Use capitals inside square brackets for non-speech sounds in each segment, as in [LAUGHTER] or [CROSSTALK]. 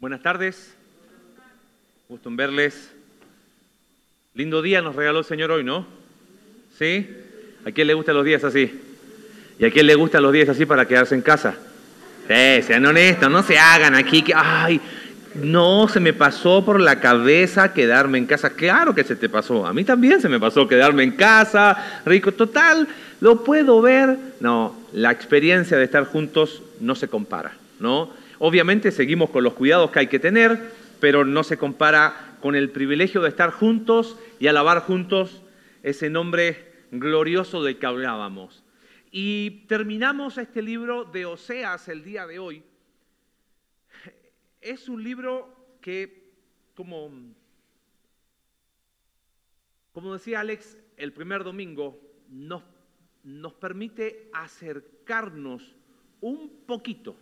Buenas tardes. Gusto en verles. Lindo día nos regaló el Señor hoy, ¿no? ¿Sí? ¿A quién le gustan los días así? ¿Y a quién le gustan los días así para quedarse en casa? Sí, sean honestos, no se hagan aquí que, ay, no se me pasó por la cabeza quedarme en casa. Claro que se te pasó. A mí también se me pasó quedarme en casa, rico. Total, lo puedo ver. No, la experiencia de estar juntos no se compara, ¿no? Obviamente seguimos con los cuidados que hay que tener, pero no se compara con el privilegio de estar juntos y alabar juntos ese nombre glorioso del que hablábamos. Y terminamos este libro de Oseas el día de hoy. Es un libro que, como, como decía Alex el primer domingo, nos, nos permite acercarnos un poquito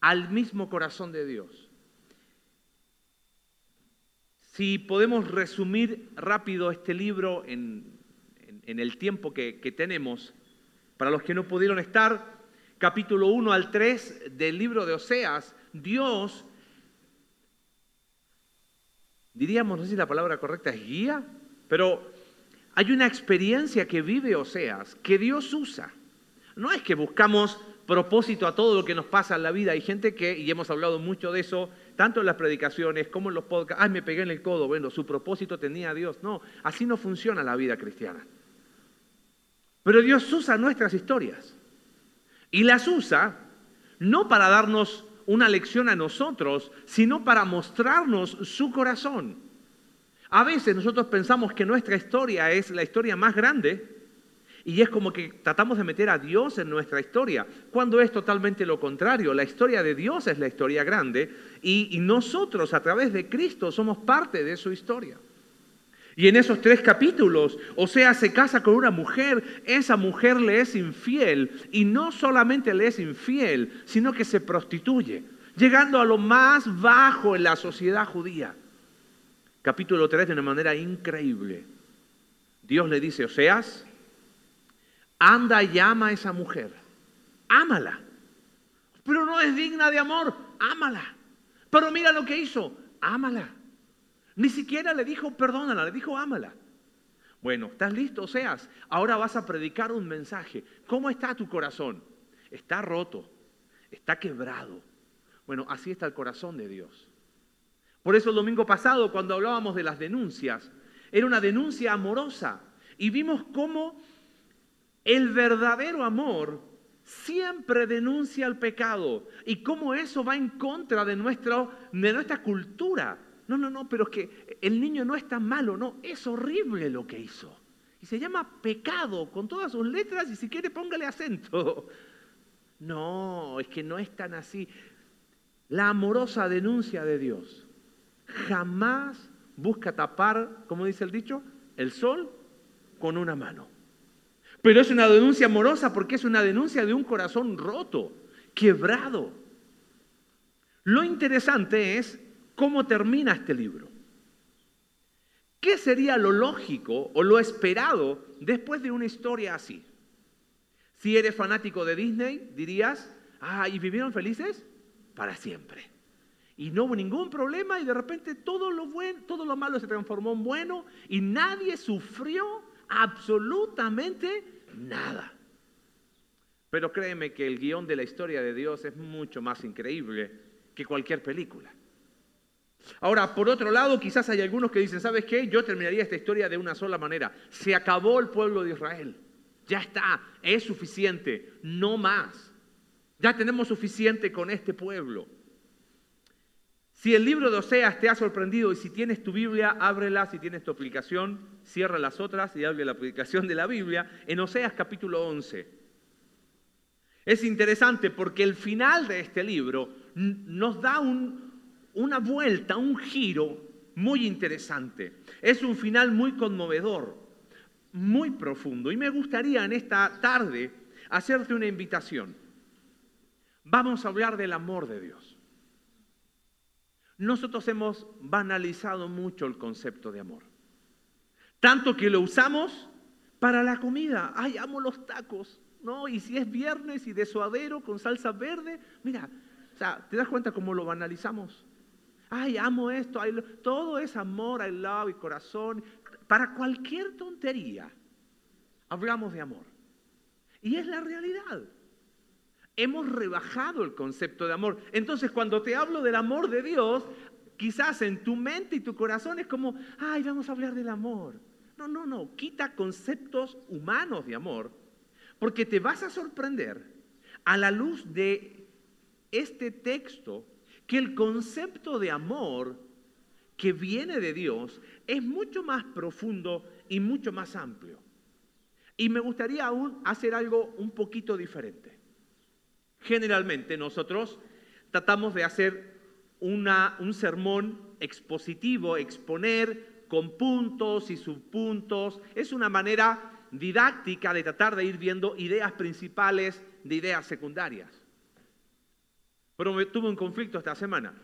al mismo corazón de Dios. Si podemos resumir rápido este libro en, el tiempo que, que tenemos, para los que no pudieron estar, capítulo 1 al 3 del libro de Oseas, Dios, diríamos, no sé si la palabra correcta es guía, pero hay una experiencia que vive Oseas, que Dios usa. No es que buscamos propósito a todo lo que nos pasa en la vida. Hay gente que, y hemos hablado mucho de eso, tanto en las predicaciones como en los podcasts, ay, me pegué en el codo, bueno, su propósito tenía Dios. No, así no funciona la vida cristiana. Pero Dios usa nuestras historias y las usa no para darnos una lección a nosotros, sino para mostrarnos su corazón. A veces nosotros pensamos que nuestra historia es la historia más grande, y es como que tratamos de meter a Dios en nuestra historia, cuando es totalmente lo contrario. La historia de Dios es la historia grande y, nosotros a través de Cristo somos parte de su historia. Y en esos tres capítulos, o sea, se casa con una mujer, esa mujer le es infiel y no solamente le es infiel, sino que se prostituye, llegando a lo más bajo en la sociedad judía. Capítulo 3 de una manera increíble. Dios le dice, Oseas, Anda y ama a esa mujer. Ámala. Pero no es digna de amor. Ámala. Pero mira lo que hizo. Ámala. Ni siquiera le dijo perdónala, le dijo ámala. Bueno, ¿estás listo? Seas, ahora vas a predicar un mensaje. ¿Cómo está tu corazón? Está roto, está quebrado. Bueno, así está el corazón de Dios. Por eso el domingo pasado, cuando hablábamos de las denuncias, era una denuncia amorosa. Y vimos cómo el verdadero amor siempre denuncia el pecado y cómo eso va en contra de, de nuestra cultura. No, no, no, pero es que el niño no es tan malo, no, es horrible lo que hizo. Y se llama pecado con todas sus letras y si quiere póngale acento. [LAUGHS] No, es que no es tan así. La amorosa denuncia de Dios jamás busca tapar, como dice el dicho, el sol con una mano. Pero es una denuncia amorosa porque es una denuncia de un corazón roto, quebrado. Lo interesante es cómo termina este libro. ¿Qué sería lo lógico o lo esperado después de una historia así? Si eres fanático de Disney, dirías, ah, ¿y vivieron felices? Para siempre. Y no hubo ningún problema y de repente todo lo bueno, todo lo malo se transformó en bueno y nadie sufrió absolutamente nada. Pero créeme que el guion de la historia de Dios es mucho más increíble que cualquier película. Ahora, por otro lado, quizás hay algunos que dicen, ¿sabes qué? Yo terminaría esta historia de una sola manera. Se acabó el pueblo de Israel. Ya está, es suficiente, no más. Ya tenemos suficiente con este pueblo. Si el libro de Oseas te ha sorprendido y si tienes tu Biblia, ábrela, si tienes tu aplicación, cierra las otras y abre la aplicación de la Biblia, en Oseas capítulo 11. Es interesante porque el final de este libro nos da una vuelta, un giro muy interesante. Es un final muy conmovedor, muy profundo. Y me gustaría en esta tarde hacerte una invitación. Vamos a hablar del amor de Dios. Nosotros hemos banalizado mucho el concepto de amor. Tanto que lo usamos para la comida. Ay, amo los tacos. ¿no? Y si es viernes y de suadero con salsa verde, mira, O sea, ¿te das cuenta cómo lo banalizamos? Ay, amo esto, todo es amor, I love y corazón. Para cualquier tontería, hablamos de amor. Y es la realidad. Hemos rebajado el concepto de amor. Entonces, cuando te hablo del amor de Dios, quizás en tu mente y tu corazón es como, ay, vamos a hablar del amor. No, no, no, quita conceptos humanos de amor, porque te vas a sorprender a la luz de este texto que el concepto de amor que viene de Dios es mucho más profundo y mucho más amplio. Y me gustaría aún hacer algo un poquito diferente. Generalmente nosotros tratamos de hacer una, un sermón expositivo, exponer con puntos y subpuntos. Es una manera didáctica de tratar de ir viendo ideas principales de ideas secundarias. Pero tuve un conflicto esta semana.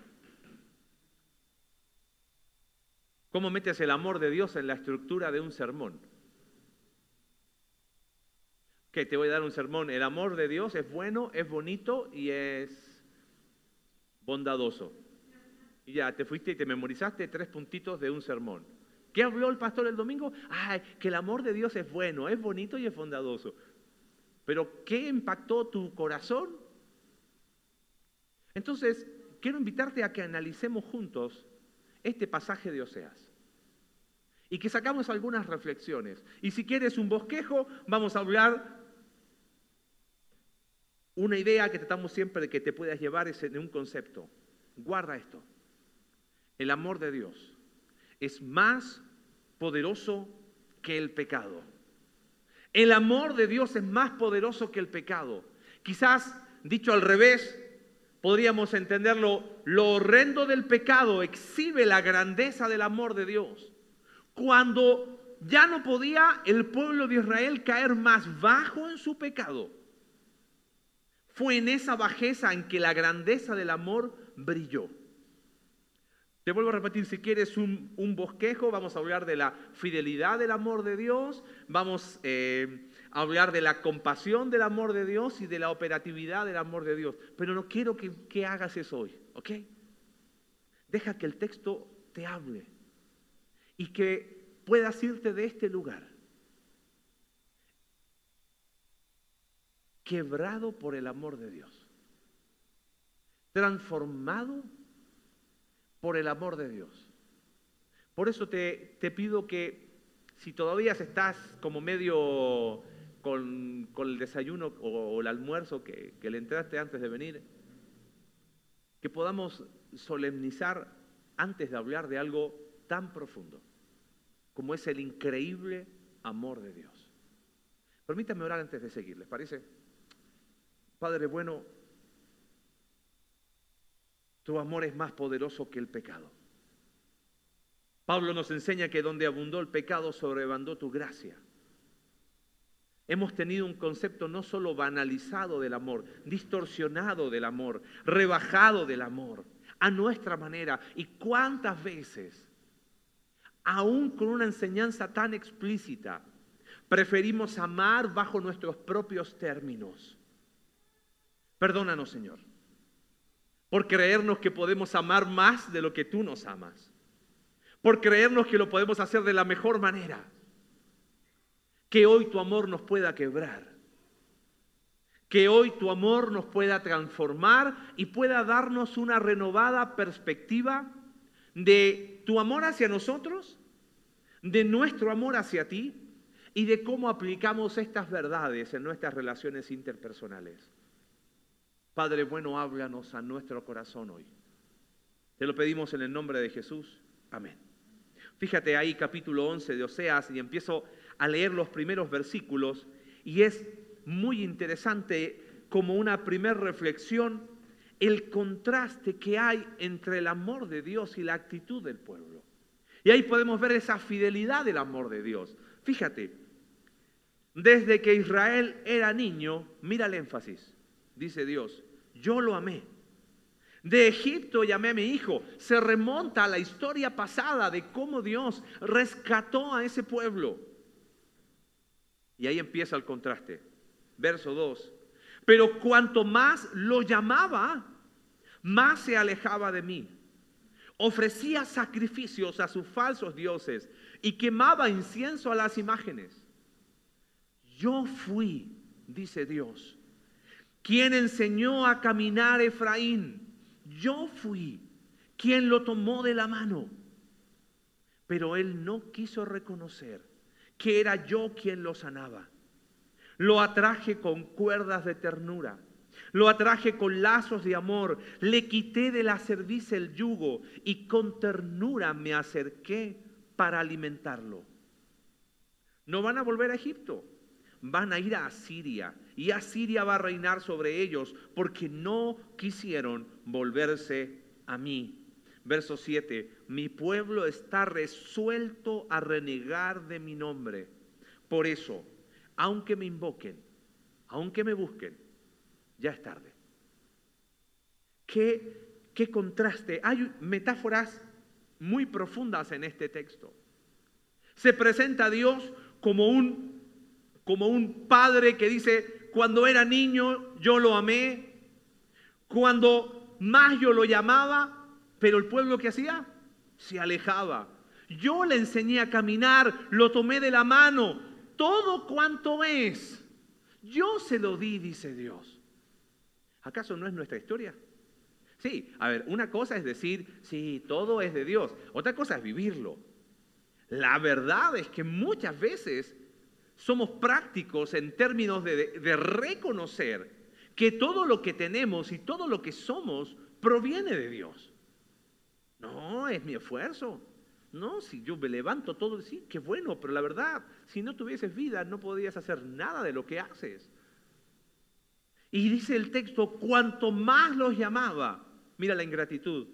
¿Cómo metes el amor de Dios en la estructura de un sermón? Que te voy a dar un sermón. El amor de Dios es bueno, es bonito y es bondadoso. Y ya te fuiste y te memorizaste tres puntitos de un sermón. ¿Qué habló el pastor el domingo? Ay, que el amor de Dios es bueno, es bonito y es bondadoso. Pero ¿qué impactó tu corazón? Entonces, quiero invitarte a que analicemos juntos este pasaje de Oseas y que sacamos algunas reflexiones. Y si quieres un bosquejo, vamos a hablar una idea que tratamos siempre de que te puedas llevar es en un concepto. Guarda esto. El amor de Dios es más poderoso que el pecado. El amor de Dios es más poderoso que el pecado. Quizás, dicho al revés, podríamos entenderlo, lo horrendo del pecado exhibe la grandeza del amor de Dios. Cuando ya no podía el pueblo de Israel caer más bajo en su pecado, fue en esa bajeza en que la grandeza del amor brilló. Te vuelvo a repetir, si quieres un, bosquejo, vamos a hablar de la fidelidad del amor de Dios, vamos eh, a hablar de la compasión del amor de Dios y de la operatividad del amor de Dios. Pero no quiero que, que hagas eso hoy, ¿ok? Deja que el texto te hable y que puedas irte de este lugar quebrado por el amor de Dios, transformado por el amor de Dios. Por eso te, pido que si todavía estás como medio con, el desayuno o, el almuerzo que, que le entraste antes de venir, que podamos solemnizar antes de hablar de algo tan profundo como es el increíble amor de Dios. Permítanme orar antes de seguir, ¿les parece? Padre bueno, tu amor es más poderoso que el pecado. Pablo nos enseña que donde abundó el pecado, sobrebandó tu gracia. Hemos tenido un concepto no solo banalizado del amor, distorsionado del amor, rebajado del amor, a nuestra manera. ¿Y cuántas veces, aún con una enseñanza tan explícita, preferimos amar bajo nuestros propios términos? Perdónanos, Señor, por creernos que podemos amar más de lo que tú nos amas, por creernos que lo podemos hacer de la mejor manera, que hoy tu amor nos pueda quebrar, que hoy tu amor nos pueda transformar y pueda darnos una renovada perspectiva de tu amor hacia nosotros, de nuestro amor hacia ti y de cómo aplicamos estas verdades en nuestras relaciones interpersonales. Padre bueno, háblanos a nuestro corazón hoy. Te lo pedimos en el nombre de Jesús. Amén. Fíjate ahí capítulo 11 de Oseas y empiezo a leer los primeros versículos y es muy interesante como una primera reflexión el contraste que hay entre el amor de Dios y la actitud del pueblo. Y ahí podemos ver esa fidelidad del amor de Dios. Fíjate, desde que Israel era niño, mira el énfasis, dice Dios, yo lo amé. De Egipto llamé a mi hijo. Se remonta a la historia pasada de cómo Dios rescató a ese pueblo. Y ahí empieza el contraste. Verso 2. Pero cuanto más lo llamaba, más se alejaba de mí. Ofrecía sacrificios a sus falsos dioses y quemaba incienso a las imágenes. Yo fui, dice Dios, quien enseñó a caminar Efraín. Yo fui quien lo tomó de la mano. Pero él no quiso reconocer que era yo quien lo sanaba. Lo atraje con cuerdas de ternura. Lo atraje con lazos de amor. Le quité de la cerviz el yugo y con ternura me acerqué para alimentarlo. No van a volver a Egipto. Van a ir a Asiria y Asiria va a reinar sobre ellos porque no quisieron volverse a mí. Verso 7, mi pueblo está resuelto a renegar de mi nombre. Por eso, aunque me invoquen, aunque me busquen, ya es tarde. ¿Qué, qué contraste? Hay metáforas muy profundas en este texto. Se presenta a Dios como un, como un padre que dice, cuando era niño yo lo amé, cuando más yo lo llamaba, pero el pueblo que hacía se alejaba. Yo le enseñé a caminar, lo tomé de la mano, todo cuanto es. Yo se lo di, dice Dios. ¿Acaso no es nuestra historia? Sí, a ver, una cosa es decir, sí, todo es de Dios. Otra cosa es vivirlo. La verdad es que muchas veces somos prácticos en términos de, reconocer que todo lo que tenemos y todo lo que somos proviene de Dios. No, es mi esfuerzo. No, si yo me levanto todo, sí, qué bueno, pero la verdad, si no tuvieses vida, no podrías hacer nada de lo que haces. Y dice el texto, cuanto más los llamaba, mira la ingratitud,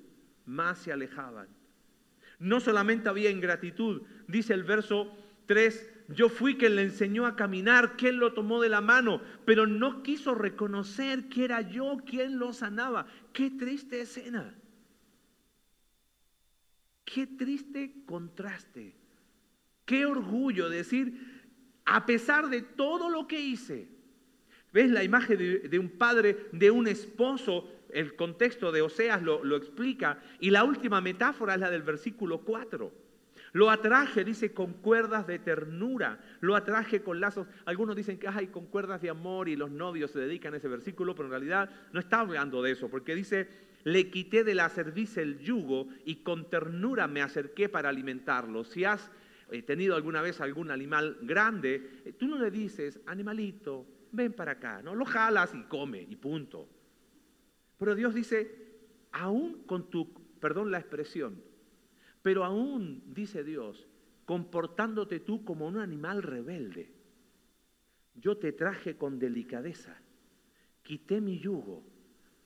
más se alejaban. No solamente había ingratitud, dice el verso 3, yo fui quien le enseñó a caminar, quien lo tomó de la mano, pero no quiso reconocer que era yo quien lo sanaba. Qué triste escena. Qué triste contraste. Qué orgullo decir, a pesar de todo lo que hice, ¿ves la imagen de, un padre, de un esposo? El contexto de Oseas lo, lo explica. Y la última metáfora es la del versículo 4. Lo atraje, dice, con cuerdas de ternura. Lo atraje con lazos. Algunos dicen que hay con cuerdas de amor y los novios se dedican a ese versículo, pero en realidad no está hablando de eso, porque dice, le quité de la cerviz el yugo y con ternura me acerqué para alimentarlo. Si has eh, tenido alguna vez algún animal grande, eh, tú no le dices, animalito, ven para acá, ¿no? Lo jalas y come y punto. Pero Dios dice, aún con tu, perdón la expresión, pero aún, dice Dios, comportándote tú como un animal rebelde, yo te traje con delicadeza, quité mi yugo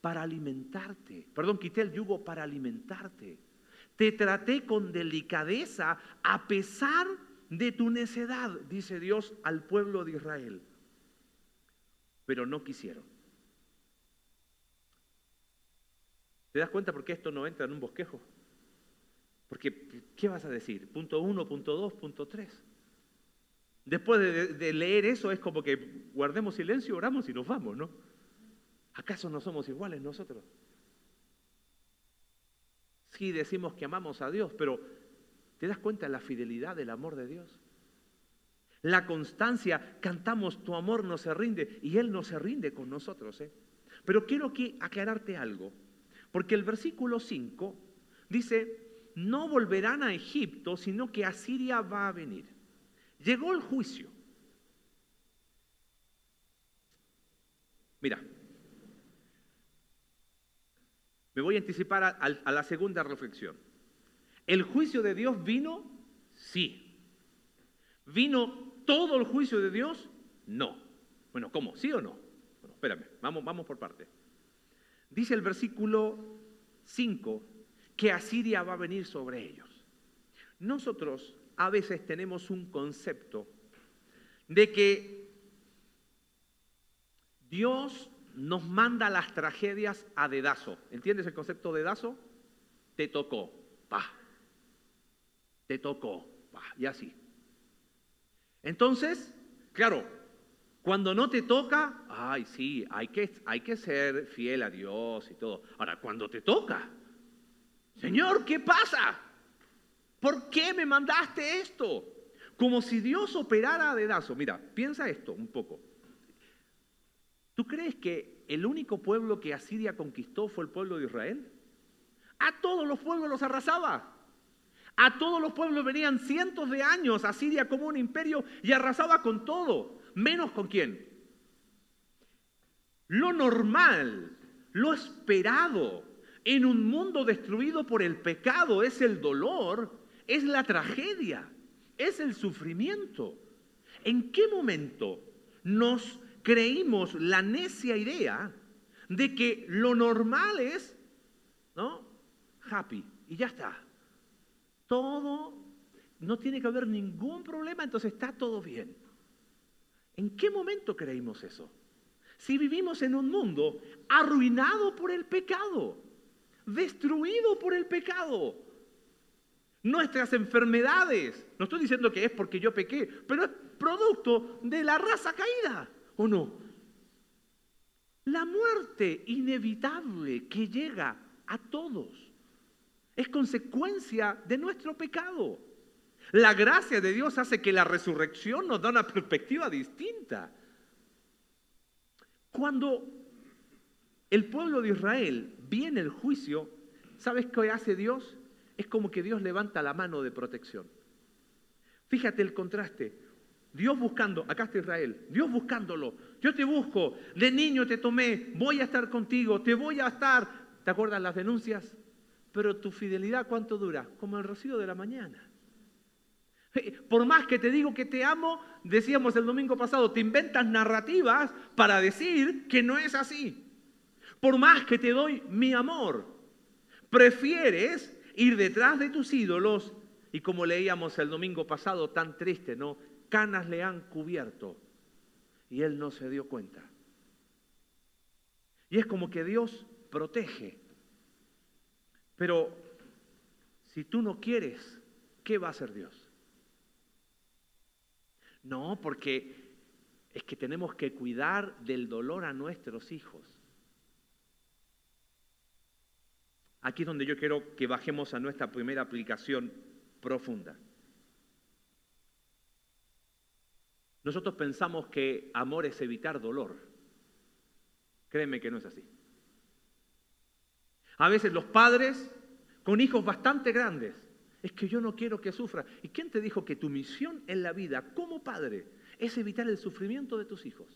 para alimentarte. Perdón, quité el yugo para alimentarte. Te traté con delicadeza a pesar de tu necedad, dice Dios al pueblo de Israel. Pero no quisieron. ¿Te das cuenta por qué esto no entra en un bosquejo? Porque, ¿qué vas a decir? Punto uno, punto dos, punto tres. Después de, de leer eso es como que guardemos silencio, oramos y nos vamos, ¿no? ¿Acaso no somos iguales nosotros? Sí decimos que amamos a Dios, pero ¿te das cuenta de la fidelidad del amor de Dios? La constancia, cantamos, tu amor no se rinde y Él no se rinde con nosotros. ¿eh? Pero quiero aquí aclararte algo, porque el versículo 5 dice, no volverán a Egipto, sino que Asiria va a venir. Llegó el juicio. Mira, me voy a anticipar a, la segunda reflexión. ¿El juicio de Dios vino? Sí. ¿Vino todo el juicio de Dios? No. Bueno, ¿cómo? ¿Sí o no? Bueno, espérame, vamos, vamos por parte. Dice el versículo 5 que Asiria va a venir sobre ellos. Nosotros a veces tenemos un concepto de que Dios nos manda las tragedias a dedazo. ¿Entiendes el concepto de dedazo? Te tocó, pa. Te tocó, pa. Y así. Entonces, claro, Cuando no te toca, ay, sí, hay que, hay que ser fiel a Dios y todo. Ahora, cuando te toca, Señor, ¿qué pasa? ¿Por qué me mandaste esto? Como si Dios operara a dedazo. Mira, piensa esto un poco. ¿Tú crees que el único pueblo que Asiria conquistó fue el pueblo de Israel? A todos los pueblos los arrasaba. A todos los pueblos venían cientos de años a como un imperio y arrasaba con todo, menos con quién. Lo normal, lo esperado en un mundo destruido por el pecado es el dolor, es la tragedia, es el sufrimiento. ¿En qué momento nos creímos la necia idea de que lo normal es, ¿no? Happy y ya está todo, no tiene que haber ningún problema, entonces está todo bien. ¿En qué momento creímos eso? Si vivimos en un mundo arruinado por el pecado, destruido por el pecado, nuestras enfermedades, no estoy diciendo que es porque yo pequé, pero es producto de la raza caída, ¿o no? La muerte inevitable que llega a todos es consecuencia de nuestro pecado. La gracia de Dios hace que la resurrección nos da una perspectiva distinta. Cuando el pueblo de Israel viene el juicio, ¿sabes qué hace Dios? Es como que Dios levanta la mano de protección. Fíjate el contraste. Dios buscando, acá está Israel, Dios buscándolo. Yo te busco, de niño te tomé, voy a estar contigo, te voy a estar. ¿Te acuerdas las denuncias? pero tu fidelidad ¿cuánto dura? Como el rocío de la mañana. Por más que te digo que te amo, decíamos el domingo pasado, te inventas narrativas para decir que no es así. Por más que te doy mi amor, prefieres ir detrás de tus ídolos y como leíamos el domingo pasado, tan triste, ¿no? Canas le han cubierto y él no se dio cuenta. Y es como que Dios protege pero si tú no quieres, ¿qué va a hacer Dios? No, porque es que tenemos que cuidar del dolor a nuestros hijos. Aquí es donde yo quiero que bajemos a nuestra primera aplicación profunda. Nosotros pensamos que amor es evitar dolor. Créeme que no es así. A veces los padres con hijos bastante grandes, es que yo no quiero que sufra. ¿Y quién te dijo que tu misión en la vida como padre es evitar el sufrimiento de tus hijos?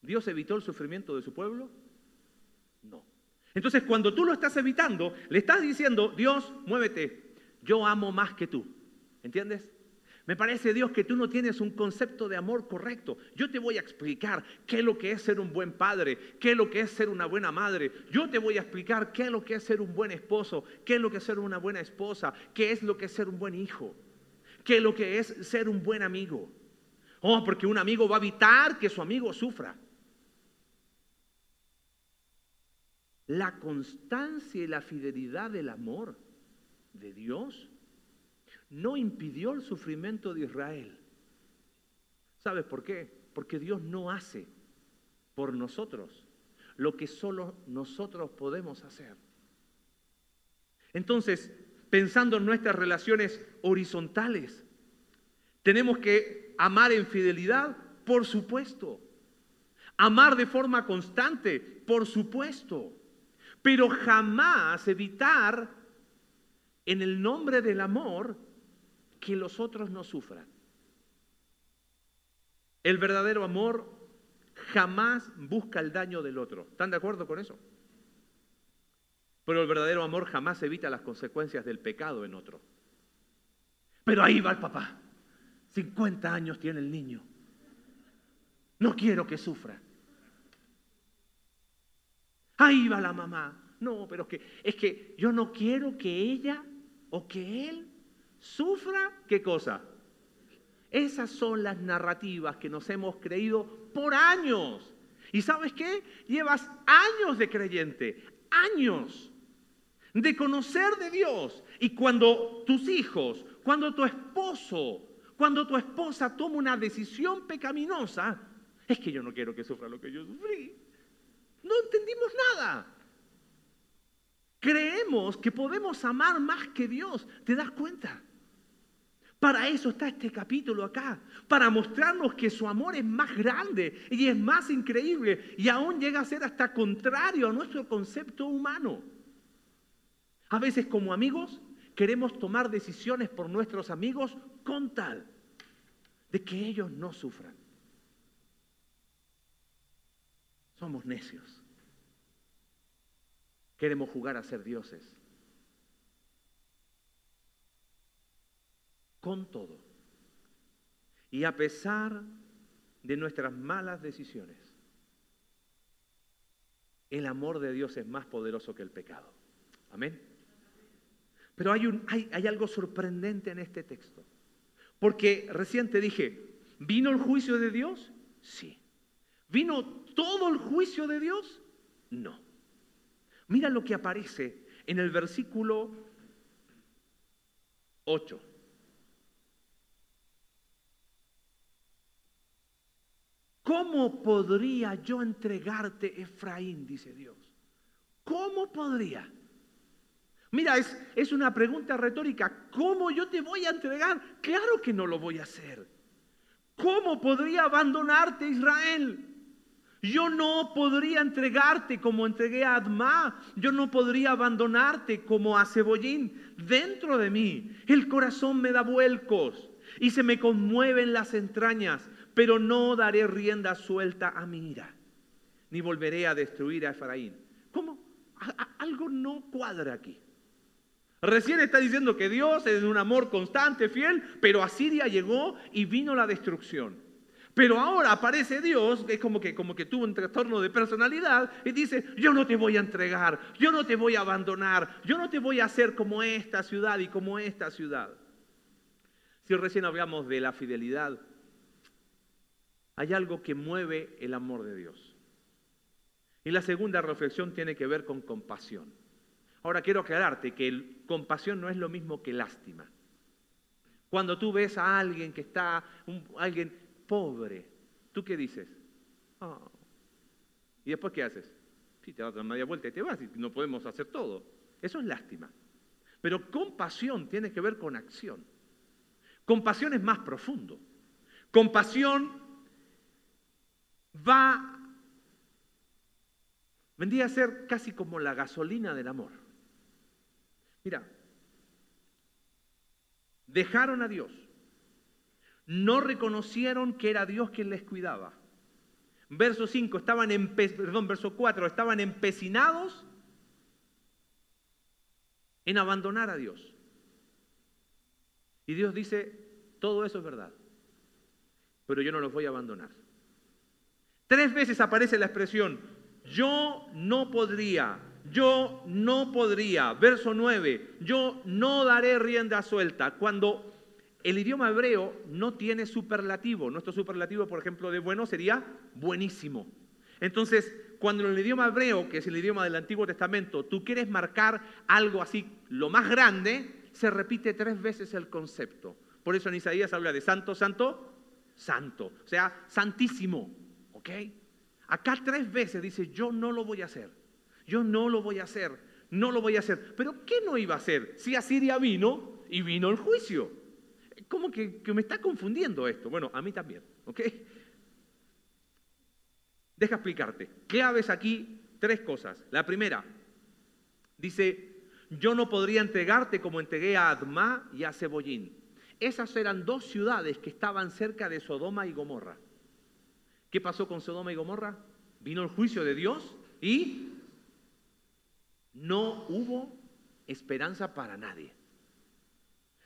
¿Dios evitó el sufrimiento de su pueblo? No. Entonces cuando tú lo estás evitando, le estás diciendo, Dios, muévete, yo amo más que tú. ¿Entiendes? Me parece, Dios, que tú no tienes un concepto de amor correcto. Yo te voy a explicar qué es lo que es ser un buen padre, qué es lo que es ser una buena madre. Yo te voy a explicar qué es lo que es ser un buen esposo, qué es lo que es ser una buena esposa, qué es lo que es ser un buen hijo, qué es lo que es ser un buen amigo. Oh, porque un amigo va a evitar que su amigo sufra. La constancia y la fidelidad del amor de Dios no impidió el sufrimiento de Israel. ¿Sabes por qué? Porque Dios no hace por nosotros lo que solo nosotros podemos hacer. Entonces, pensando en nuestras relaciones horizontales, tenemos que amar en fidelidad, por supuesto. Amar de forma constante, por supuesto. Pero jamás evitar en el nombre del amor que los otros no sufran. El verdadero amor jamás busca el daño del otro. ¿Están de acuerdo con eso? Pero el verdadero amor jamás evita las consecuencias del pecado en otro. Pero ahí va el papá. 50 años tiene el niño. No quiero que sufra. Ahí va la mamá. No, pero es que, es que yo no quiero que ella o que él sufra, ¿qué cosa? Esas son las narrativas que nos hemos creído por años. ¿Y sabes qué? Llevas años de creyente, años de conocer de Dios. Y cuando tus hijos, cuando tu esposo, Cuando tu esposa toma una decisión pecaminosa, es que yo no quiero que sufra lo que yo sufrí. No entendimos nada. Creemos que podemos amar más que Dios. ¿Te das cuenta? Para eso está este capítulo acá, para mostrarnos que su amor es más grande y es más increíble y aún llega a ser hasta contrario a nuestro concepto humano. A veces como amigos queremos tomar decisiones por nuestros amigos con tal de que ellos no sufran. Somos necios. Queremos jugar a ser dioses. Con todo. Y a pesar de nuestras malas decisiones, el amor de Dios es más poderoso que el pecado. Amén. Pero hay, hay algo sorprendente en este texto. Porque recién te dije, ¿vino el juicio de Dios? Sí. ¿Vino todo el juicio de Dios? No. Mira lo que aparece en el versículo 8. ¿Cómo podría yo entregarte, Efraín? Dice Dios. ¿Cómo podría? Mira, es, es, una pregunta retórica. ¿Cómo yo te voy a entregar? Claro que no lo voy a hacer. ¿Cómo podría abandonarte, Israel? Yo no podría entregarte como entregué a Adma. Yo no podría abandonarte como a Cebollín. Dentro de mí el corazón me da vuelcos y se me conmueven las entrañas, pero no daré rienda suelta a mi ira, ni volveré a destruir a Efraín. ¿Cómo? algo no cuadra aquí. Recién está diciendo que Dios es un amor constante, fiel, pero a Siria llegó y vino la destrucción. Pero ahora aparece Dios, que es como que, como que tuvo un trastorno de personalidad, y dice, yo no te voy a entregar, yo no te voy a abandonar, yo no te voy a hacer como esta ciudad y como esta ciudad. Si recién hablamos de la fidelidad, hay algo que mueve el amor de Dios. Y la segunda reflexión tiene que ver con compasión. Ahora quiero aclararte que compasión no es lo mismo que lástima. Cuando tú ves a alguien que está, alguien pobre. ¿Tú qué dices? Oh. ¿Y después qué haces? Si te vas a media vuelta y te vas y no podemos hacer todo. Eso es lástima. Pero compasión tiene que ver con acción. Compasión es más profundo. Compasión va, vendría a ser casi como la gasolina del amor. Mira, dejaron a Dios, no reconocieron que era Dios quien les cuidaba. Verso 5, estaban perdón, verso 4, estaban empecinados en abandonar a Dios. Y Dios dice, todo eso es verdad, pero yo no los voy a abandonar. Tres veces aparece la expresión, yo no podría, yo no podría. Verso 9, yo no daré rienda suelta. Cuando el idioma hebreo no tiene superlativo. Nuestro superlativo, por ejemplo, de bueno sería buenísimo. Entonces, cuando en el idioma hebreo, que es el idioma del Antiguo Testamento, tú quieres marcar algo así, lo más grande, se repite tres veces el concepto. Por eso en Isaías habla de santo, santo, santo. O sea, santísimo. ¿Ok? Acá tres veces dice, yo no lo voy a hacer. Yo no lo voy a hacer. No lo voy a hacer. Pero ¿qué no iba a hacer? Si Asiria vino y vino el juicio. ¿Cómo que, me está confundiendo esto? Bueno, a mí también, ¿ok? Deja explicarte. Claves aquí tres cosas. La primera, dice, yo no podría entregarte como entregué a Adma y a Cebollín. Esas eran dos ciudades que estaban cerca de Sodoma y Gomorra. ¿Qué pasó con Sodoma y Gomorra? Vino el juicio de Dios y no hubo esperanza para nadie.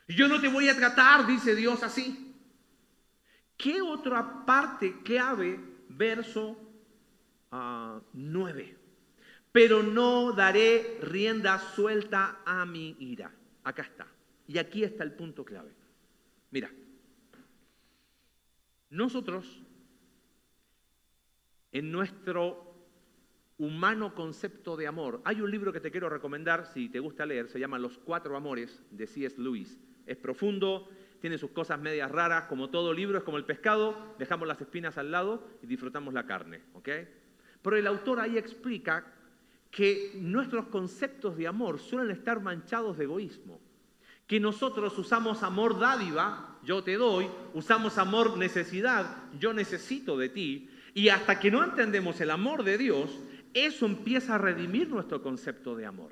Yo no te voy a tratar, dice Dios así. ¿Qué otra parte clave? Verso 9. Ah, Pero no daré rienda suelta a mi ira. Acá está. Y aquí está el punto clave. Mira, nosotros, en nuestro humano concepto de amor, hay un libro que te quiero recomendar si te gusta leer, se llama Los Cuatro Amores de C.S. Lewis es profundo, tiene sus cosas medias raras, como todo libro, es como el pescado, dejamos las espinas al lado y disfrutamos la carne. ¿ok? Pero el autor ahí explica que nuestros conceptos de amor suelen estar manchados de egoísmo. Que nosotros usamos amor dádiva, yo te doy, usamos amor necesidad, yo necesito de ti, y hasta que no entendemos el amor de Dios, eso empieza a redimir nuestro concepto de amor.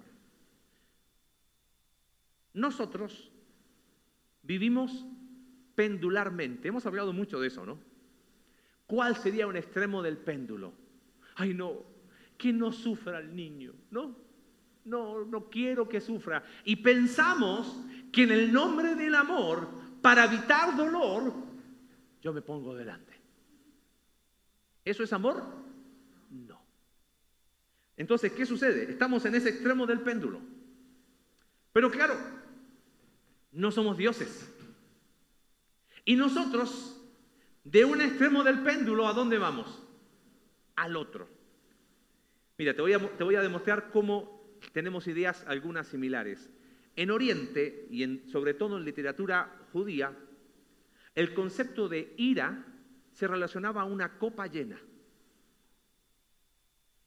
Nosotros vivimos pendularmente. Hemos hablado mucho de eso, ¿no? ¿Cuál sería un extremo del péndulo? Ay, no, que no sufra el niño, ¿no? No, no quiero que sufra. Y pensamos que en el nombre del amor, para evitar dolor, yo me pongo delante. ¿Eso es amor? No. Entonces, ¿qué sucede? Estamos en ese extremo del péndulo. Pero claro, no somos dioses. Y nosotros, de un extremo del péndulo, ¿a dónde vamos? Al otro. Mira, te voy a, demostrar cómo tenemos ideas algunas similares. En Oriente, y sobre todo en literatura judía, el concepto de ira se relacionaba a una copa llena.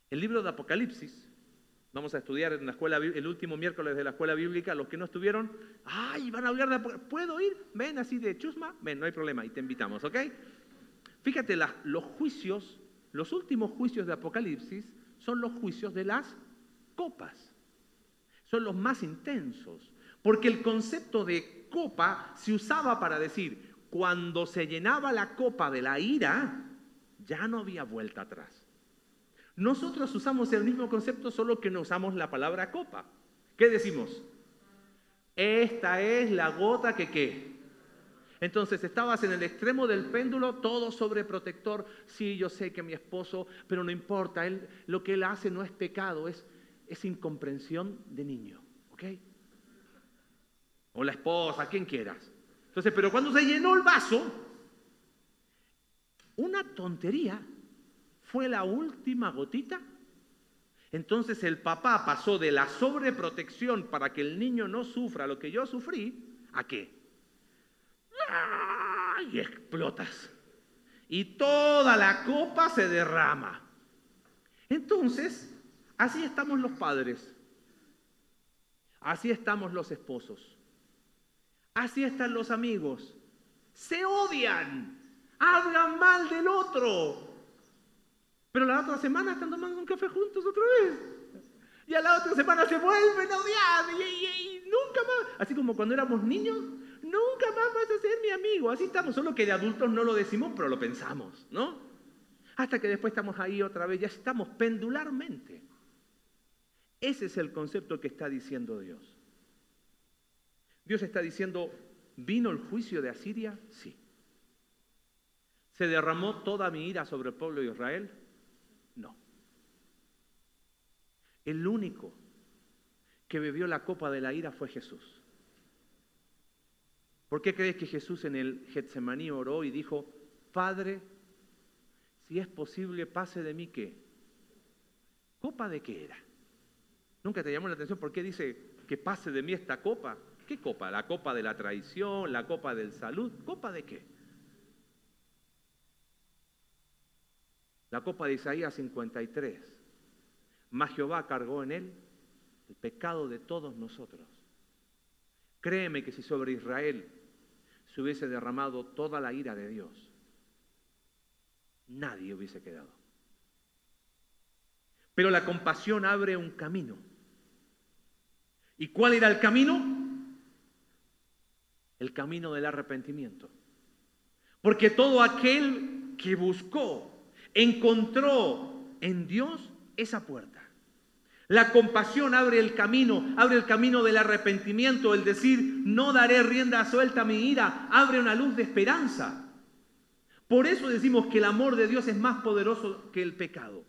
El libro de Apocalipsis Vamos a estudiar en la escuela, el último miércoles de la escuela bíblica. Los que no estuvieron, ¡ay! Van a hablar de. ¿Puedo ir? Ven así de chusma. Ven, no hay problema. Y te invitamos, ¿ok? Fíjate, los juicios, los últimos juicios de Apocalipsis son los juicios de las copas. Son los más intensos. Porque el concepto de copa se usaba para decir, cuando se llenaba la copa de la ira, ya no había vuelta atrás. Nosotros usamos el mismo concepto, solo que no usamos la palabra copa. ¿Qué decimos? Esta es la gota que qué. Entonces estabas en el extremo del péndulo, todo sobreprotector. Sí, yo sé que mi esposo, pero no importa, él, lo que él hace no es pecado, es, es incomprensión de niño. ¿Ok? O la esposa, quien quieras. Entonces, pero cuando se llenó el vaso, una tontería fue la última gotita. Entonces el papá pasó de la sobreprotección para que el niño no sufra lo que yo sufrí, ¿a qué? Y explotas. Y toda la copa se derrama. Entonces, así estamos los padres. Así estamos los esposos. Así están los amigos. Se odian. Hablan mal del otro. Pero la otra semana están tomando un café juntos otra vez. Y a la otra semana se vuelven a odiar y, nunca más. Así como cuando éramos niños, nunca más vas a ser mi amigo. Así estamos, solo que de adultos no lo decimos, pero lo pensamos, ¿no? Hasta que después estamos ahí otra vez, ya estamos pendularmente. Ese es el concepto que está diciendo Dios. Dios está diciendo, ¿vino el juicio de Asiria? Sí. ¿Se derramó toda mi ira sobre el pueblo de Israel? No. El único que bebió la copa de la ira fue Jesús. ¿Por qué crees que Jesús en el Getsemaní oró y dijo, Padre, si es posible, pase de mí qué? ¿Copa de qué era? Nunca te llamó la atención por qué dice que pase de mí esta copa. ¿Qué copa? ¿La copa de la traición? ¿La copa del salud? ¿Copa de qué? La copa de Isaías 53. Mas Jehová cargó en él el pecado de todos nosotros. Créeme que si sobre Israel se hubiese derramado toda la ira de Dios, nadie hubiese quedado. Pero la compasión abre un camino. ¿Y cuál era el camino? El camino del arrepentimiento. Porque todo aquel que buscó encontró en Dios esa puerta. La compasión abre el camino, abre el camino del arrepentimiento, el decir, no daré rienda suelta a mi ira, abre una luz de esperanza. Por eso decimos que el amor de Dios es más poderoso que el pecado.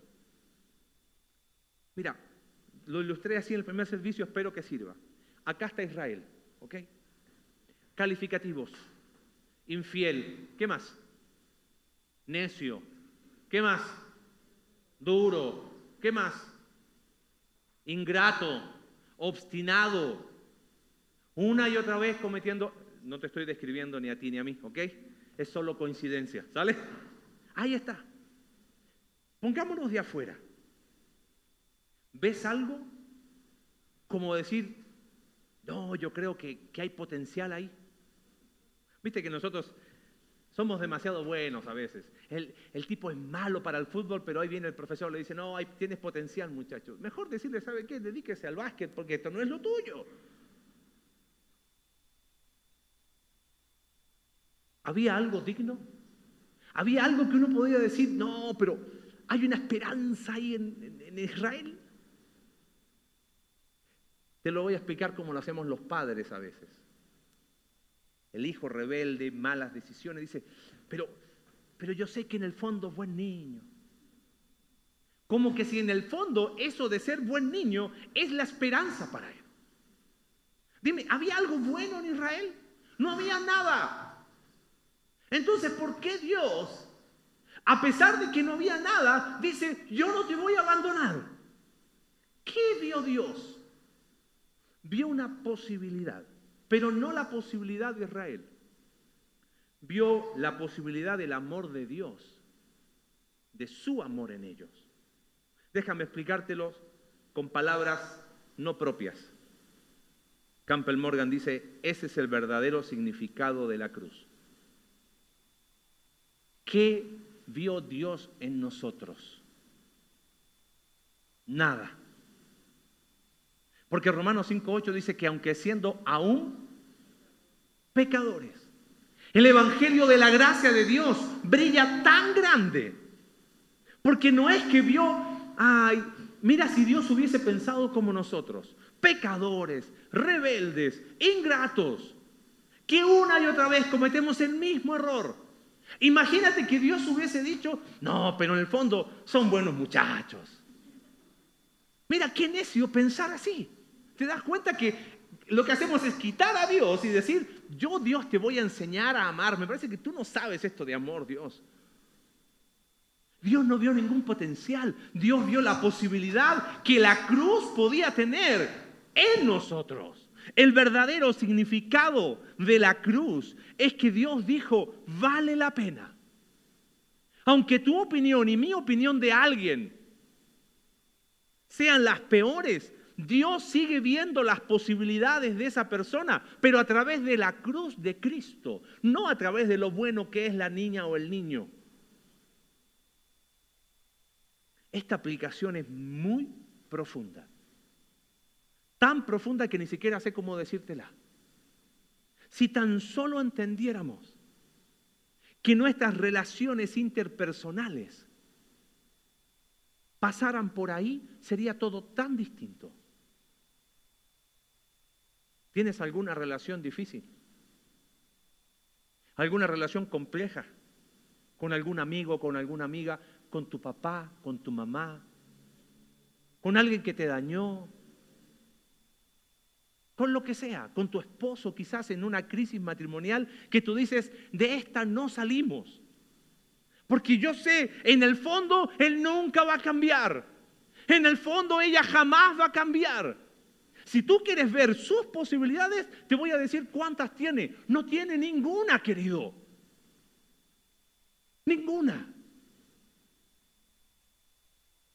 Mira, lo ilustré así en el primer servicio, espero que sirva. Acá está Israel, ¿ok? Calificativos. Infiel. ¿Qué más? Necio, ¿Qué más? Duro. ¿Qué más? Ingrato, obstinado, una y otra vez cometiendo, no te estoy describiendo ni a ti ni a mí, ¿ok? Es solo coincidencia, ¿sale? Ahí está. Pongámonos de afuera. ¿Ves algo? Como decir, no, yo creo que, que hay potencial ahí. Viste que nosotros somos demasiado buenos a veces. El, tipo es malo para el fútbol, pero ahí viene el profesor, le dice, no, ahí tienes potencial, muchacho. Mejor decirle, ¿sabe qué? Dedíquese al básquet porque esto no es lo tuyo. ¿Había algo digno? ¿Había algo que uno podía decir, no, pero hay una esperanza ahí en Israel? Te lo voy a explicar como lo hacemos los padres a veces el hijo rebelde, malas decisiones, dice, pero, pero yo sé que en el fondo es buen niño. Como que si en el fondo eso de ser buen niño es la esperanza para él. Dime, ¿había algo bueno en Israel? No había nada. Entonces, ¿por qué Dios, a pesar de que no había nada, dice, yo no te voy a abandonar? ¿Qué vio Dios? Vio una posibilidad pero no la posibilidad de Israel. Vio la posibilidad del amor de Dios, de su amor en ellos. Déjame explicártelo con palabras no propias. Campbell Morgan dice, ese es el verdadero significado de la cruz. ¿Qué vio Dios en nosotros? Nada. Porque Romanos 5.8 dice que aunque siendo aún pecadores, el Evangelio de la gracia de Dios brilla tan grande. Porque no es que vio, ay, mira si Dios hubiese pensado como nosotros, pecadores, rebeldes, ingratos, que una y otra vez cometemos el mismo error. Imagínate que Dios hubiese dicho, no, pero en el fondo son buenos muchachos. Mira, qué necio pensar así. ¿Te das cuenta que lo que hacemos es quitar a Dios y decir, yo Dios te voy a enseñar a amar? Me parece que tú no sabes esto de amor, Dios. Dios no vio ningún potencial. Dios vio la posibilidad que la cruz podía tener en nosotros. El verdadero significado de la cruz es que Dios dijo, vale la pena. Aunque tu opinión y mi opinión de alguien sean las peores, Dios sigue viendo las posibilidades de esa persona, pero a través de la cruz de Cristo, no a través de lo bueno que es la niña o el niño. Esta aplicación es muy profunda. Tan profunda que ni siquiera sé cómo decírtela. Si tan solo entendiéramos que nuestras relaciones interpersonales pasaran por ahí, sería todo tan distinto. ¿Tienes alguna relación difícil? ¿Alguna relación compleja? ¿Con algún amigo, con alguna amiga? ¿Con tu papá, con tu mamá? ¿Con alguien que te dañó? Con lo que sea, con tu esposo quizás en una crisis matrimonial que tú dices, de esta no salimos. Porque yo sé, en el fondo, él nunca va a cambiar. En el fondo, ella jamás va a cambiar. Si tú quieres ver sus posibilidades, te voy a decir cuántas tiene. No tiene ninguna, querido. Ninguna.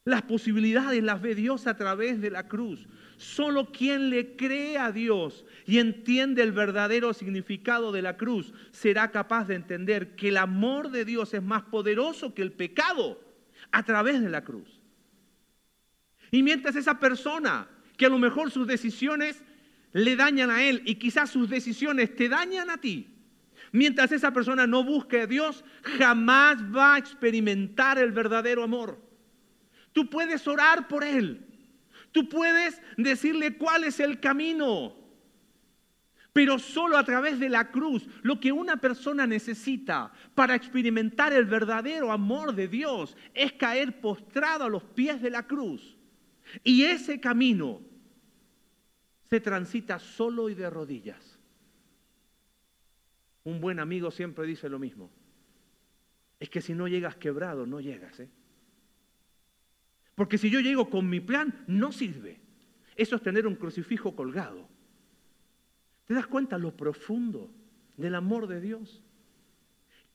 Las posibilidades las ve Dios a través de la cruz. Solo quien le cree a Dios y entiende el verdadero significado de la cruz será capaz de entender que el amor de Dios es más poderoso que el pecado a través de la cruz. Y mientras esa persona que a lo mejor sus decisiones le dañan a él y quizás sus decisiones te dañan a ti. Mientras esa persona no busque a Dios, jamás va a experimentar el verdadero amor. Tú puedes orar por él. Tú puedes decirle cuál es el camino. Pero solo a través de la cruz, lo que una persona necesita para experimentar el verdadero amor de Dios es caer postrado a los pies de la cruz y ese camino se transita solo y de rodillas. Un buen amigo siempre dice lo mismo. Es que si no llegas quebrado, no llegas. ¿eh? Porque si yo llego con mi plan, no sirve. Eso es tener un crucifijo colgado. ¿Te das cuenta lo profundo del amor de Dios?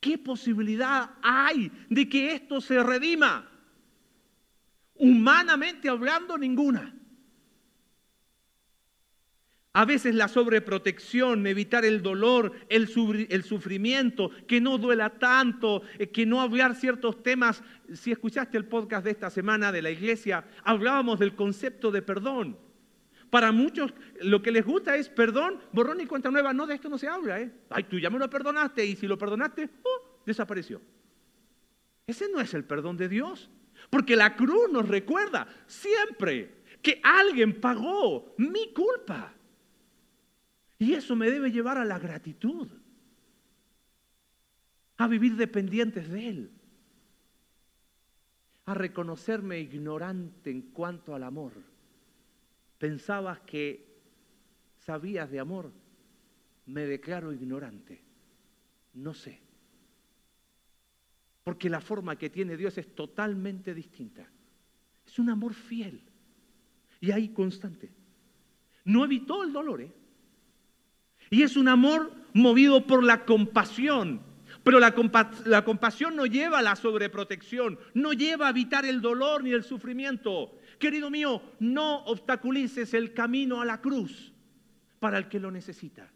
¿Qué posibilidad hay de que esto se redima? Humanamente hablando, ninguna. A veces la sobreprotección, evitar el dolor, el, sufrimiento, que no duela tanto, eh, que no hablar ciertos temas. Si escuchaste el podcast de esta semana de la iglesia, hablábamos del concepto de perdón. Para muchos lo que les gusta es perdón, borrón y cuenta nueva. No, de esto no se habla. ¿eh? Ay, tú ya me lo perdonaste y si lo perdonaste, oh, desapareció. Ese no es el perdón de Dios. Porque la cruz nos recuerda siempre que alguien pagó mi culpa. Y eso me debe llevar a la gratitud, a vivir dependientes de Él, a reconocerme ignorante en cuanto al amor. Pensabas que sabías de amor, me declaro ignorante, no sé. Porque la forma que tiene Dios es totalmente distinta. Es un amor fiel y ahí constante. No evitó el dolor, ¿eh? Y es un amor movido por la compasión. Pero la, compasión no lleva a la sobreprotección, no lleva a evitar el dolor ni el sufrimiento. Querido mío, no obstaculices el camino a la cruz para el que lo necesita.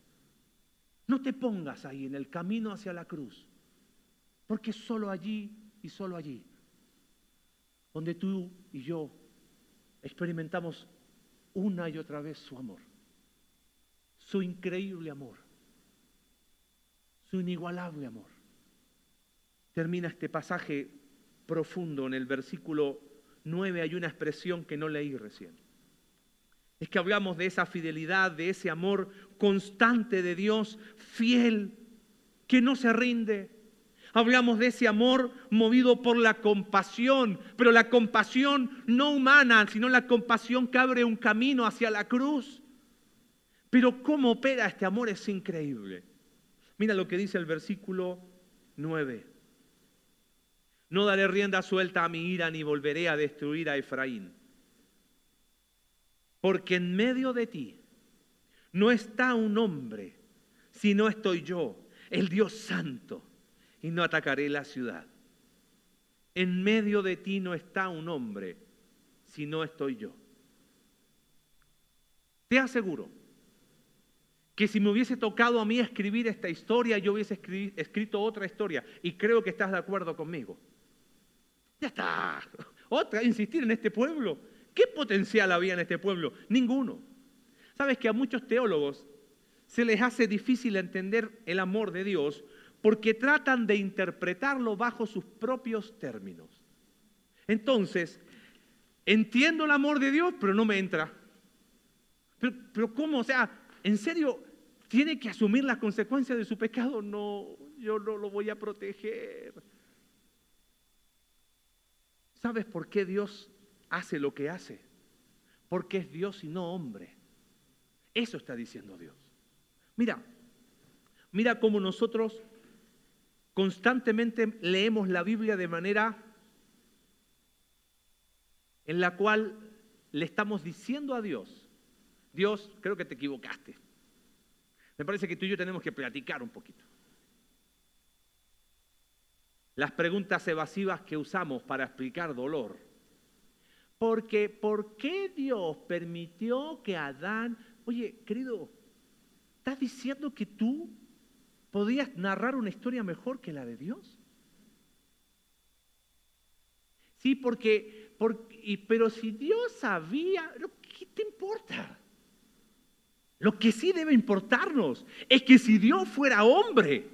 No te pongas ahí en el camino hacia la cruz, porque solo allí y solo allí, donde tú y yo experimentamos una y otra vez su amor su increíble amor, su inigualable amor. Termina este pasaje profundo en el versículo 9, hay una expresión que no leí recién. Es que hablamos de esa fidelidad, de ese amor constante de Dios, fiel, que no se rinde. Hablamos de ese amor movido por la compasión, pero la compasión no humana, sino la compasión que abre un camino hacia la cruz. Pero cómo opera este amor es increíble. Mira lo que dice el versículo 9. No daré rienda suelta a mi ira ni volveré a destruir a Efraín. Porque en medio de ti no está un hombre, sino estoy yo, el Dios santo, y no atacaré la ciudad. En medio de ti no está un hombre, sino estoy yo. Te aseguro que si me hubiese tocado a mí escribir esta historia, yo hubiese escrito otra historia. Y creo que estás de acuerdo conmigo. Ya está. Otra, insistir en este pueblo. ¿Qué potencial había en este pueblo? Ninguno. Sabes que a muchos teólogos se les hace difícil entender el amor de Dios porque tratan de interpretarlo bajo sus propios términos. Entonces, entiendo el amor de Dios, pero no me entra. Pero, pero ¿cómo? O sea, ¿En serio tiene que asumir las consecuencias de su pecado? No, yo no lo voy a proteger. ¿Sabes por qué Dios hace lo que hace? Porque es Dios y no hombre. Eso está diciendo Dios. Mira, mira cómo nosotros constantemente leemos la Biblia de manera en la cual le estamos diciendo a Dios, Dios, creo que te equivocaste. Me parece que tú y yo tenemos que platicar un poquito. Las preguntas evasivas que usamos para explicar dolor. Porque, ¿por qué Dios permitió que Adán... Oye, querido, ¿estás diciendo que tú podías narrar una historia mejor que la de Dios? Sí, porque, porque pero si Dios sabía, ¿qué te importa? Lo que sí debe importarnos es que si Dios fuera hombre,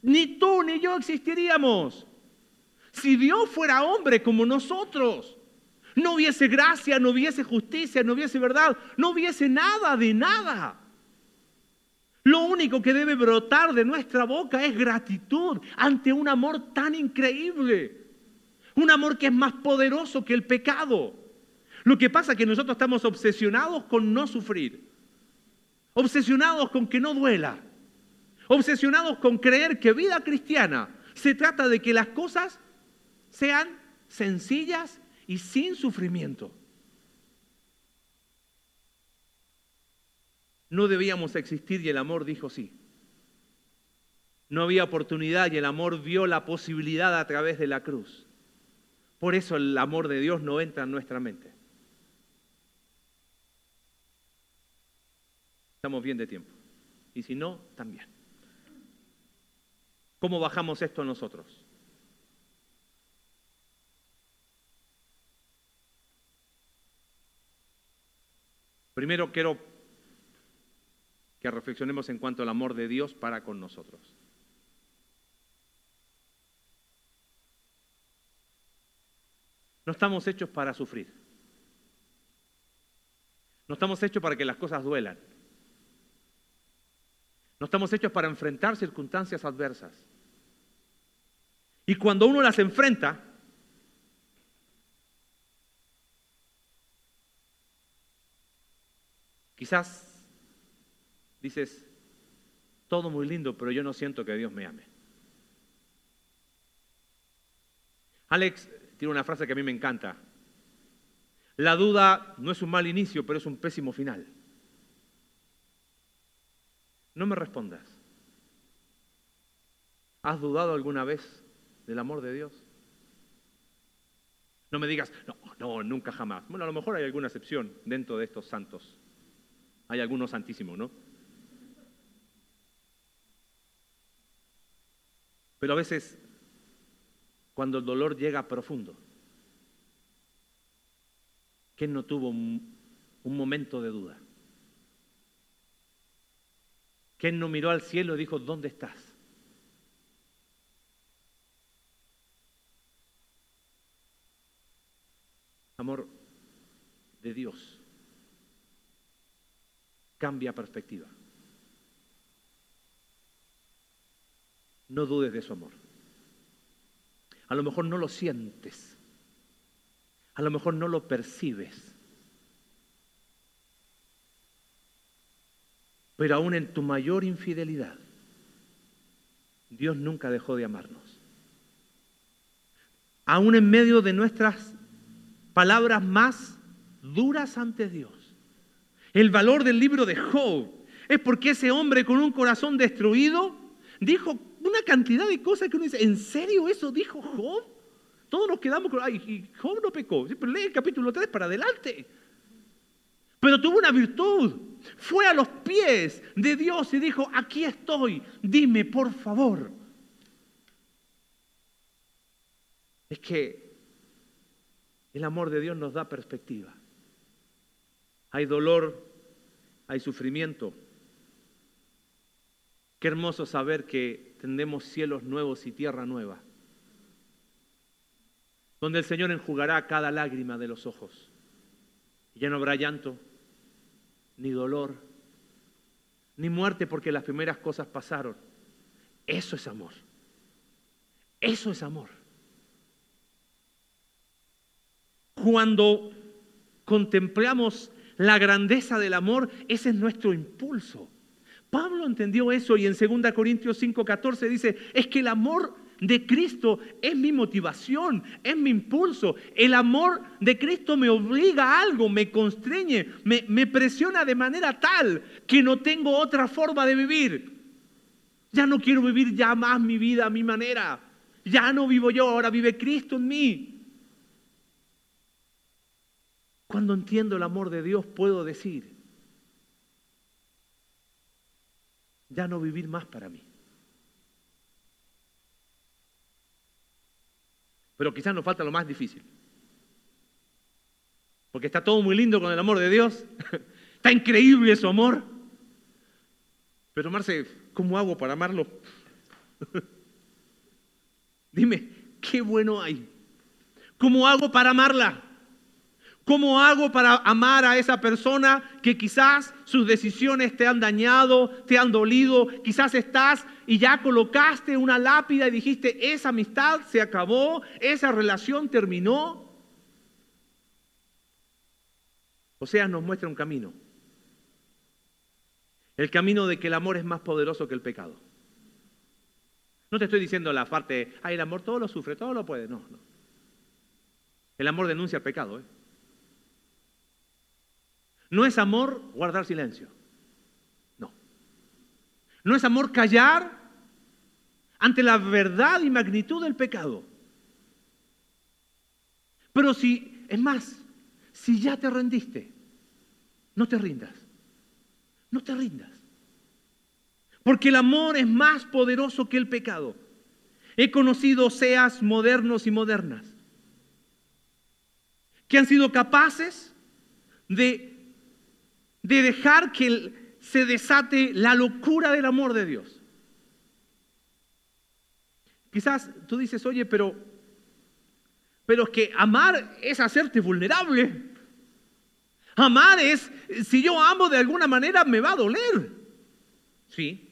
ni tú ni yo existiríamos. Si Dios fuera hombre como nosotros, no hubiese gracia, no hubiese justicia, no hubiese verdad, no hubiese nada de nada. Lo único que debe brotar de nuestra boca es gratitud ante un amor tan increíble. Un amor que es más poderoso que el pecado. Lo que pasa es que nosotros estamos obsesionados con no sufrir obsesionados con que no duela, obsesionados con creer que vida cristiana se trata de que las cosas sean sencillas y sin sufrimiento. No debíamos existir y el amor dijo sí. No había oportunidad y el amor vio la posibilidad a través de la cruz. Por eso el amor de Dios no entra en nuestra mente. Estamos bien de tiempo. Y si no, también. ¿Cómo bajamos esto nosotros? Primero quiero que reflexionemos en cuanto al amor de Dios para con nosotros. No estamos hechos para sufrir. No estamos hechos para que las cosas duelan. No estamos hechos para enfrentar circunstancias adversas. Y cuando uno las enfrenta, quizás dices, todo muy lindo, pero yo no siento que Dios me ame. Alex tiene una frase que a mí me encanta. La duda no es un mal inicio, pero es un pésimo final. No me respondas. ¿Has dudado alguna vez del amor de Dios? No me digas, no, no, nunca jamás. Bueno, a lo mejor hay alguna excepción dentro de estos santos. Hay algunos santísimos, ¿no? Pero a veces cuando el dolor llega profundo. ¿Quién no tuvo un, momento de duda? ¿Quién no miró al cielo y dijo, ¿dónde estás? Amor de Dios cambia perspectiva. No dudes de su amor. A lo mejor no lo sientes. A lo mejor no lo percibes. Pero aún en tu mayor infidelidad, Dios nunca dejó de amarnos. Aún en medio de nuestras palabras más duras ante Dios. El valor del libro de Job es porque ese hombre con un corazón destruido dijo una cantidad de cosas que uno dice, ¿en serio eso dijo Job? Todos nos quedamos con, ay, Job no pecó. Pero lee el capítulo 3 para adelante. Pero tuvo una virtud. Fue a los pies de Dios y dijo, aquí estoy, dime por favor. Es que el amor de Dios nos da perspectiva. Hay dolor, hay sufrimiento. Qué hermoso saber que tendremos cielos nuevos y tierra nueva, donde el Señor enjugará cada lágrima de los ojos. Y ya no habrá llanto, ni dolor, ni muerte, porque las primeras cosas pasaron. Eso es amor. Eso es amor. Cuando contemplamos la grandeza del amor, ese es nuestro impulso. Pablo entendió eso y en 2 Corintios 5:14 dice, es que el amor de Cristo es mi motivación, es mi impulso. El amor de Cristo me obliga a algo, me constreñe, me, me presiona de manera tal que no tengo otra forma de vivir. Ya no quiero vivir ya más mi vida a mi manera. Ya no vivo yo, ahora vive Cristo en mí. Cuando entiendo el amor de Dios puedo decir, ya no vivir más para mí. Pero quizás nos falta lo más difícil. Porque está todo muy lindo con el amor de Dios. [LAUGHS] Está increíble su amor. Pero Marce, ¿cómo hago para amarlo? [LAUGHS] Dime, ¿qué bueno hay? ¿Cómo hago para amarla? ¿Cómo hago para amar a esa persona que quizás sus decisiones te han dañado, te han dolido? Quizás estás y ya colocaste una lápida y dijiste, esa amistad se acabó, esa relación terminó. O sea, nos muestra un camino. El camino de que el amor es más poderoso que el pecado. No te estoy diciendo la parte, ay, el amor todo lo sufre, todo lo puede. No, no. El amor denuncia el pecado. ¿eh? No es amor guardar silencio. No. No es amor callar ante la verdad y magnitud del pecado. Pero si, es más, si ya te rendiste, no te rindas. No te rindas. Porque el amor es más poderoso que el pecado. He conocido seas modernos y modernas que han sido capaces de, de dejar que se desate la locura del amor de Dios. Quizás tú dices, oye, pero, pero es que amar es hacerte vulnerable. Amar es, si yo amo de alguna manera, me va a doler. Sí,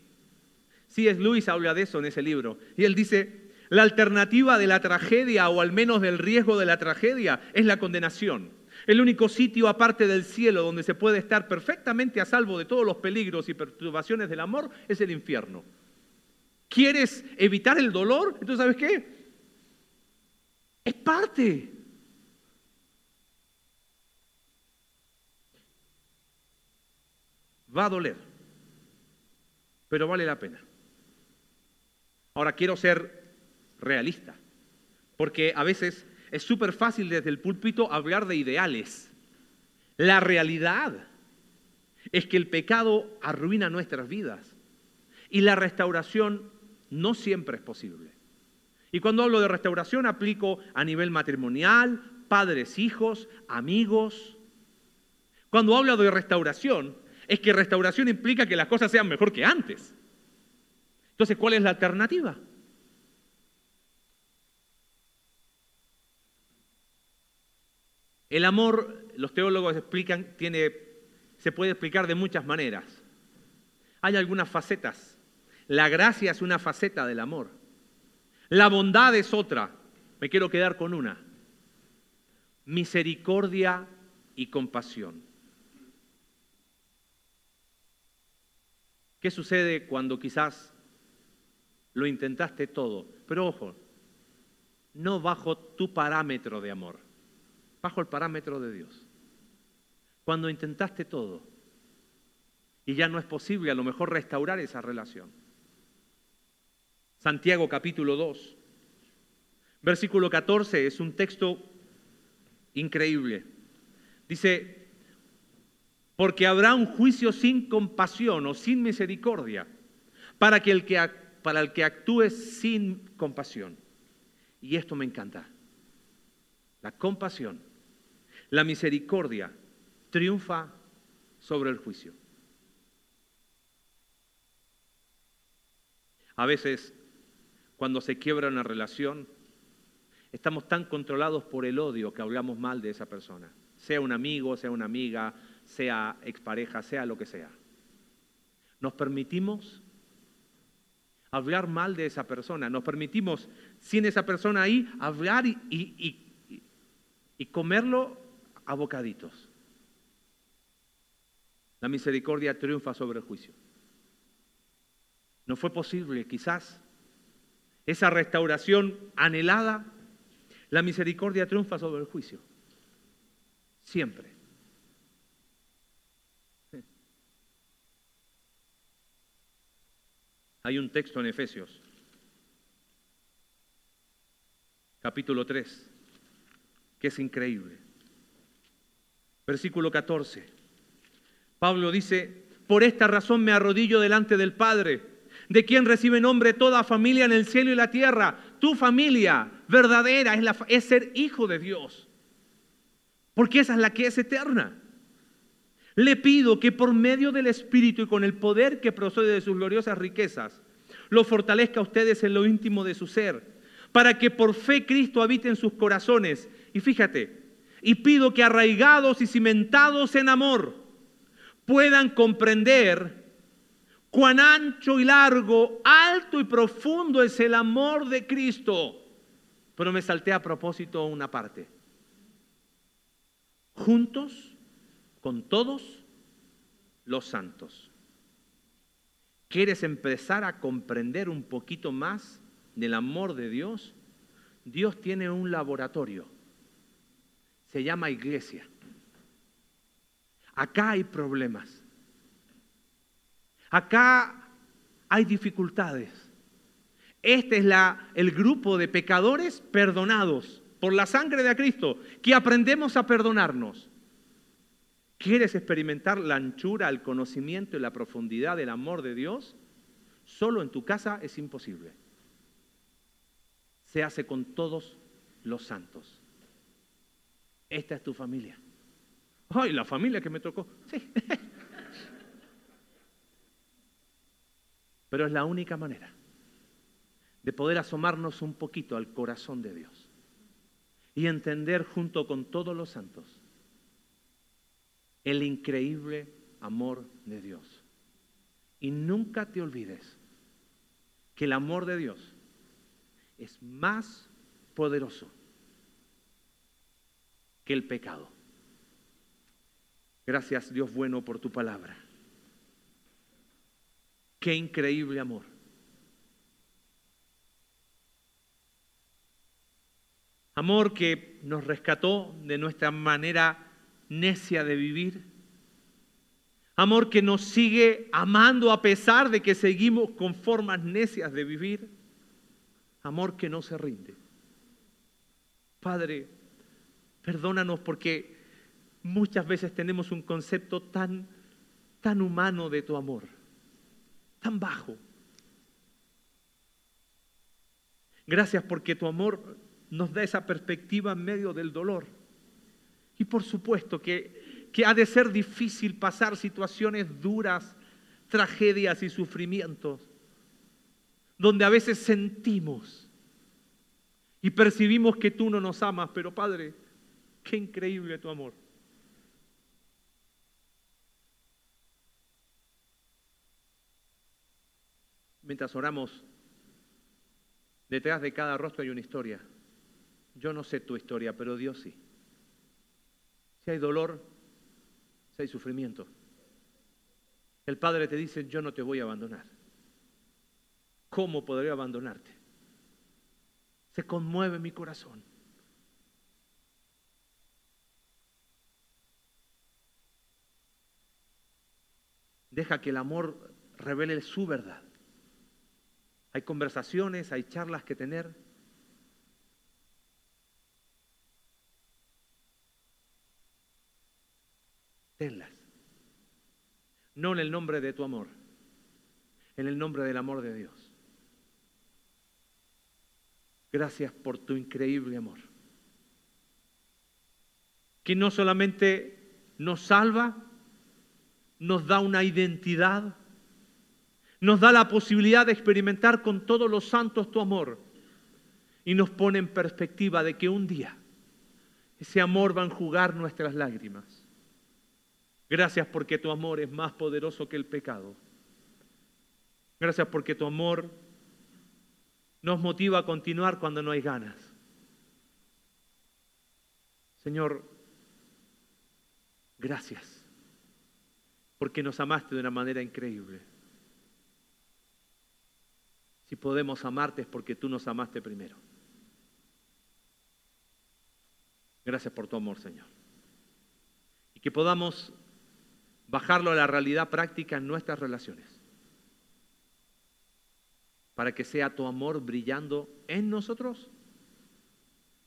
sí es Luis habla de eso en ese libro. Y él dice, la alternativa de la tragedia, o al menos del riesgo de la tragedia, es la condenación. El único sitio aparte del cielo donde se puede estar perfectamente a salvo de todos los peligros y perturbaciones del amor es el infierno. ¿Quieres evitar el dolor? Entonces, ¿sabes qué? Es parte. Va a doler, pero vale la pena. Ahora quiero ser realista. Porque a veces es súper fácil desde el púlpito hablar de ideales. La realidad es que el pecado arruina nuestras vidas y la restauración no siempre es posible. Y cuando hablo de restauración aplico a nivel matrimonial, padres, hijos, amigos. Cuando hablo de restauración, es que restauración implica que las cosas sean mejor que antes. Entonces, ¿cuál es la alternativa? El amor, los teólogos explican, tiene, se puede explicar de muchas maneras. Hay algunas facetas. La gracia es una faceta del amor. La bondad es otra. Me quiero quedar con una. Misericordia y compasión. ¿Qué sucede cuando quizás lo intentaste todo? Pero ojo, no bajo tu parámetro de amor bajo el parámetro de Dios. Cuando intentaste todo y ya no es posible a lo mejor restaurar esa relación. Santiago capítulo 2, versículo 14 es un texto increíble. Dice, porque habrá un juicio sin compasión o sin misericordia para, que el que, para el que actúe sin compasión. Y esto me encanta. La compasión la misericordia triunfa sobre el juicio. A veces, cuando se quiebra una relación, estamos tan controlados por el odio que hablamos mal de esa persona, sea un amigo, sea una amiga, sea expareja, sea lo que sea. Nos permitimos hablar mal de esa persona, nos permitimos, sin esa persona ahí, hablar y, y, y comerlo a bocaditos. La misericordia triunfa sobre el juicio. No fue posible, quizás, esa restauración anhelada, la misericordia triunfa sobre el juicio. Siempre. [LAUGHS] Hay un texto en Efesios, capítulo 3, que es increíble. Versículo 14. Pablo dice, por esta razón me arrodillo delante del Padre, de quien recibe nombre toda familia en el cielo y la tierra. Tu familia verdadera es, la, es ser hijo de Dios, porque esa es la que es eterna. Le pido que por medio del Espíritu y con el poder que procede de sus gloriosas riquezas, lo fortalezca a ustedes en lo íntimo de su ser, para que por fe Cristo habite en sus corazones. Y fíjate, y pido que arraigados y cimentados en amor puedan comprender cuán ancho y largo, alto y profundo es el amor de Cristo. Pero me salté a propósito una parte. Juntos con todos los santos. ¿Quieres empezar a comprender un poquito más del amor de Dios? Dios tiene un laboratorio se llama iglesia. Acá hay problemas. Acá hay dificultades. Este es la, el grupo de pecadores perdonados por la sangre de Cristo, que aprendemos a perdonarnos. ¿Quieres experimentar la anchura, el conocimiento y la profundidad del amor de Dios? Solo en tu casa es imposible. Se hace con todos los santos. Esta es tu familia. ¡Ay, la familia que me tocó! Sí. [LAUGHS] Pero es la única manera de poder asomarnos un poquito al corazón de Dios y entender junto con todos los santos el increíble amor de Dios. Y nunca te olvides que el amor de Dios es más poderoso que el pecado. Gracias Dios bueno por tu palabra. Qué increíble amor. Amor que nos rescató de nuestra manera necia de vivir. Amor que nos sigue amando a pesar de que seguimos con formas necias de vivir. Amor que no se rinde. Padre, perdónanos porque muchas veces tenemos un concepto tan, tan humano de tu amor, tan bajo. Gracias porque tu amor nos da esa perspectiva en medio del dolor. Y por supuesto que, que ha de ser difícil pasar situaciones duras, tragedias y sufrimientos, donde a veces sentimos y percibimos que tú no nos amas, pero Padre, qué increíble tu amor. Mientras oramos, detrás de cada rostro hay una historia. Yo no sé tu historia, pero Dios sí. Si hay dolor, si hay sufrimiento, el Padre te dice, yo no te voy a abandonar. ¿Cómo podría abandonarte? Se conmueve mi corazón. Deja que el amor revele su verdad. Hay conversaciones, hay charlas que tener. tenlas. No en el nombre de tu amor, en el nombre del amor de Dios. Gracias por tu increíble amor. Que no solamente nos salva, nos da una identidad, nos da la posibilidad de experimentar con todos los santos tu amor y nos pone en perspectiva de que un día ese amor va a enjugar nuestras lágrimas Gracias porque tu amor es más poderoso que el pecado. Gracias porque tu amor nos motiva a continuar cuando no hay ganas. Señor, gracias porque nos amaste de una manera increíble. Si podemos amarte es porque tú nos amaste primero. Gracias por tu amor, Señor. Y que podamos bajarlo a la realidad práctica en nuestras relaciones. Para que sea tu amor brillando en nosotros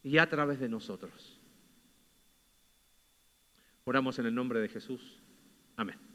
y a través de nosotros. Oramos en el nombre de Jesús. Amén.